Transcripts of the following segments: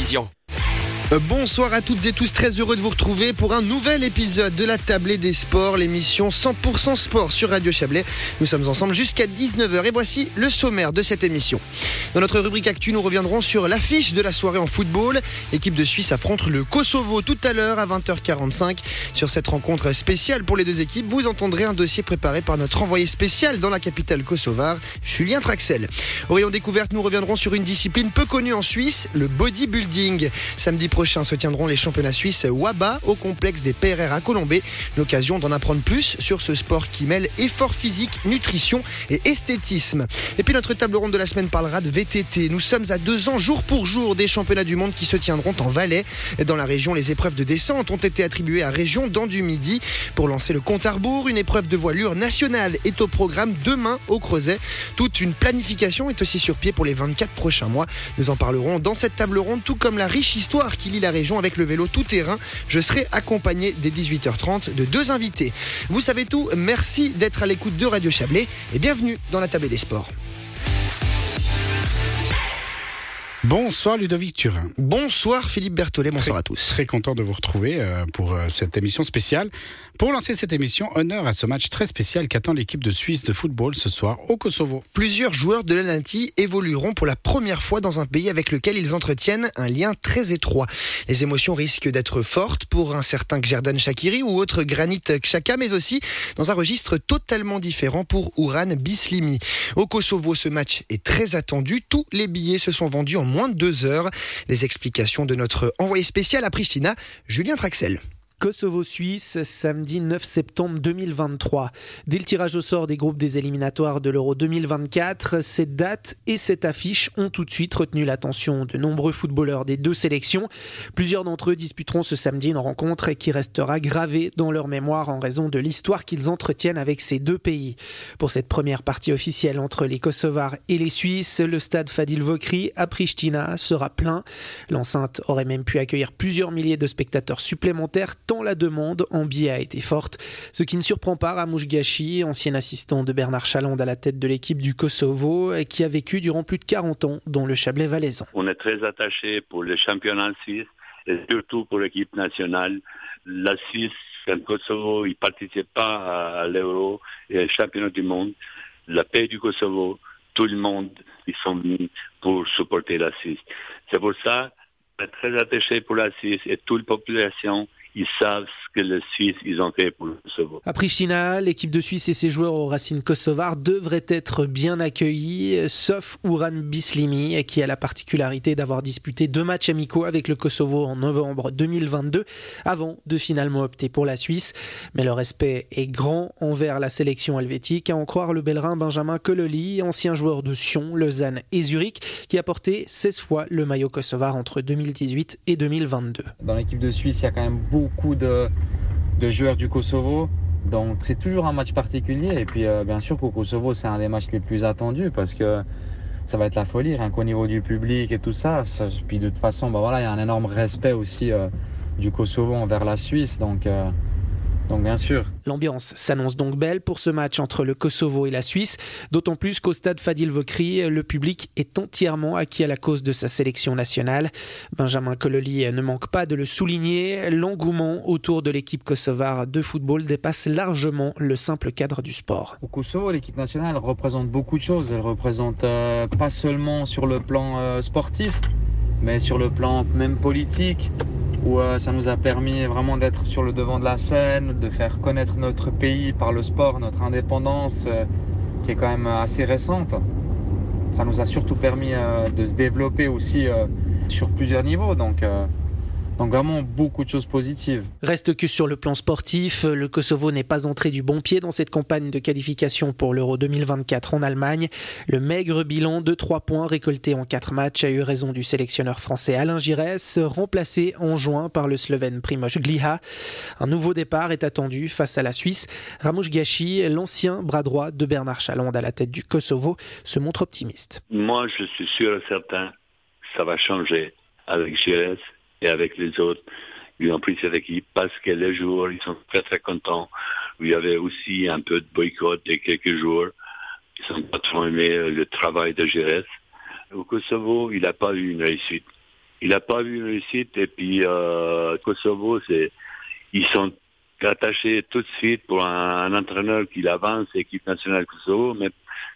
Euh, Bonsoir à toutes et tous, très heureux de vous retrouver pour un nouvel épisode de la Tablée des Sports, l'émission 100% sport sur Radio Chablais. Nous sommes ensemble jusqu'à 19h et voici le sommaire de cette émission. Dans notre rubrique Actu, nous reviendrons sur l'affiche de la soirée en football. L'équipe de Suisse affronte le Kosovo tout à l'heure à 20h45. Sur cette rencontre spéciale pour les deux équipes, vous entendrez un dossier préparé par notre envoyé spécial dans la capitale kosovare, Julien Traxel. Au rayon découverte, nous reviendrons sur une discipline peu connue en Suisse, le bodybuilding. Samedi prochain se tiendront les championnats suisses WABA au complexe des PRR à Colombay. L'occasion d'en apprendre plus sur ce sport qui mêle effort physique, nutrition et esthétisme. Et puis notre table ronde de la semaine parlera de VTT. Nous sommes à deux ans jour pour jour des championnats du monde qui se tiendront en Valais. Dans la région, les épreuves de descente ont été attribuées à Région dans du Midi. Pour lancer le compte à rebours, une épreuve de voilure nationale est au programme demain au Creuset. Toute une planification est aussi sur pied pour les 24 prochains mois. Nous en parlerons dans cette table ronde, tout comme la riche histoire qui la région avec le vélo tout terrain. Je serai accompagné dès 18h30 de deux invités. Vous savez tout, merci d'être à l'écoute de Radio Chablais et bienvenue dans la table des sports. Bonsoir Ludovic Turin. Bonsoir Philippe Berthollet, bonsoir à tous. Très content de vous retrouver euh, pour euh, cette émission spéciale. Pour lancer cette émission, honneur à ce match très spécial qu'attend l'équipe de Suisse de football ce soir au Kosovo. Plusieurs joueurs de l'Ananti évolueront pour la première fois dans un pays avec lequel ils entretiennent un lien très étroit. Les émotions risquent d'être fortes pour un certain Gjerdan Shakiri ou autre Granit Xhaka, mais aussi dans un registre totalement différent pour Ouran Bislimi. Au Kosovo, ce match est très attendu. Tous les billets se sont vendus en moins de deux heures. Les explications de notre envoyé spécial à Pristina, Julien Traxel. Kosovo-Suisse, samedi 9 septembre 2023. Dès le tirage au sort des groupes des éliminatoires de l'Euro 2024, cette date et cette affiche ont tout de suite retenu l'attention de nombreux footballeurs des deux sélections. Plusieurs d'entre eux disputeront ce samedi une rencontre qui restera gravée dans leur mémoire en raison de l'histoire qu'ils entretiennent avec ces deux pays. Pour cette première partie officielle entre les Kosovars et les Suisses, le stade Fadil Vokri à Pristina sera plein. L'enceinte aurait même pu accueillir plusieurs milliers de spectateurs supplémentaires tant la demande en billets a été forte. Ce qui ne surprend pas Ramouche Gachi, ancien assistant de Bernard Chaland à la tête de l'équipe du Kosovo, qui a vécu durant plus de 40 ans dans le Chablais valaisan. On est très attaché pour le championnat suisse et surtout pour l'équipe nationale. La Suisse le Kosovo, ils ne participent pas à l'Euro et au championnat du monde. La paix du Kosovo, tout le monde, ils sont venus pour supporter la Suisse. C'est pour ça très attaché pour la Suisse et toute la population ils savent ce que les Suisses ils ont fait pour le Kosovo. À Pristina, l'équipe de Suisse et ses joueurs aux racines kosovares devraient être bien accueillis, sauf Ouran Bislimi, qui a la particularité d'avoir disputé deux matchs amicaux avec le Kosovo en novembre 2022, avant de finalement opter pour la Suisse. Mais le respect est grand envers la sélection helvétique, à en croire le Bellerin Benjamin Cololi, ancien joueur de Sion, Lausanne et Zurich, qui a porté 16 fois le maillot kosovar entre 2018 et 2022. Dans l'équipe de Suisse, il y a quand même beaucoup beaucoup de, joueurs du Kosovo. Donc c'est toujours un match particulier. Et puis euh, bien sûr qu'au Kosovo, c'est un des matchs les plus attendus parce que ça va être la folie, rien qu'au niveau du public et tout ça. ça puis de toute façon, bah, voilà, il y a un énorme respect aussi euh, du Kosovo envers la Suisse. Donc euh, donc bien sûr. L'ambiance s'annonce donc belle pour ce match entre le Kosovo et la Suisse, d'autant plus qu'au stade Fadil Vokri, le public est entièrement acquis à la cause de sa sélection nationale. Benjamin Cololi ne manque pas de le souligner, l'engouement autour de l'équipe kosovare de football dépasse largement le simple cadre du sport. Au Kosovo, l'équipe nationale représente beaucoup de choses. Elle représente euh, pas seulement sur le plan euh, sportif, mais sur le plan même politique, où euh, ça nous a permis vraiment d'être sur le devant de la scène, de faire connaître notre pays par le sport, notre indépendance euh, qui est quand même assez récente. Ça nous a surtout permis euh, de se développer aussi sur plusieurs niveaux. Donc, donc vraiment beaucoup de choses positives. Reste que sur le plan sportif, le Kosovo n'est pas entré du bon pied dans cette campagne de qualification pour l'Euro 2024 en Allemagne. Le maigre bilan de 3 points récoltés en 4 matchs a eu raison du sélectionneur français Alain Giresse, remplacé en juin par le Slovène Primoz Gliha. Un nouveau départ est attendu face à la Suisse. Ramouche Gachi, l'ancien bras droit de Bernard Chaland à la tête du Kosovo, se montre optimiste. Moi, je suis sûr et certain ça va changer avec Giresse et avec les autres. Ils ont pris cette équipe parce que les joueurs, ils sont très très contents. Il y avait aussi un peu de boycott de quelques jours. Ils n'ont pas trop aimé le travail de Gérès. Au Kosovo, il n'a pas eu une réussite. il n'a pas vu réussite. Et puis euh, Kosovo, c'est ils sont attachés tout de suite pour un, entraîneur qui avance, équipe nationale Kosovo, mais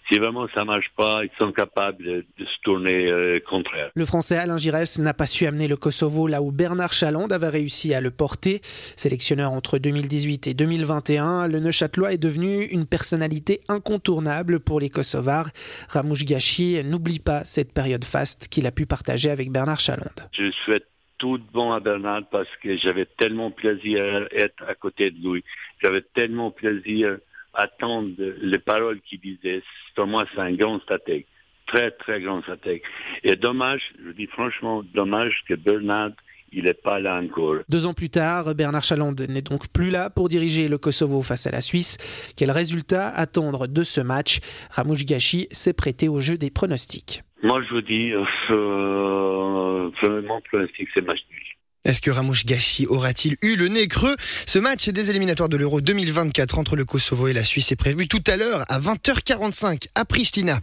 si vraiment ça marche pas, ils sont capables de, se tourner euh, contre elle. Le Français Alain Giresse n'a pas su amener le Kosovo là où Bernard Chaland avait réussi à le porter. Sélectionneur entre 2018 et 2021, le Neuchâtelois est devenu une personnalité incontournable pour les Kosovars. Ramouche Gachi n'oublie pas cette période faste qu'il a pu partager avec Bernard Chaland. Je souhaite tout bon à Bernard parce que j'avais tellement plaisir à être à côté de lui. J'avais tellement plaisir attendre les paroles qu'il disait. Pour moi, c'est un grand stratège. Très, très grand stratège. Et dommage, je dis franchement, dommage que Bernard il n'est pas là encore. Deux ans plus tard, Bernard Chaland n'est donc plus là pour diriger le Kosovo face à la Suisse. Quel résultat attendre de ce match? Ramouche Gachi s'est prêté au jeu des pronostics. Moi, je vous dis, euh, mon pronostic, c'est match nul. Est-ce que Ramouche Gachi aura-t-il eu le nez creux? Ce match des éliminatoires de l'Euro 2024 entre le Kosovo et la Suisse est prévu tout à l'heure à 20h45 à Pristina.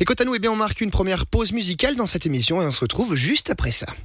Et quant à nous, eh bien, on marque une première pause musicale dans cette émission et on se retrouve juste après ça.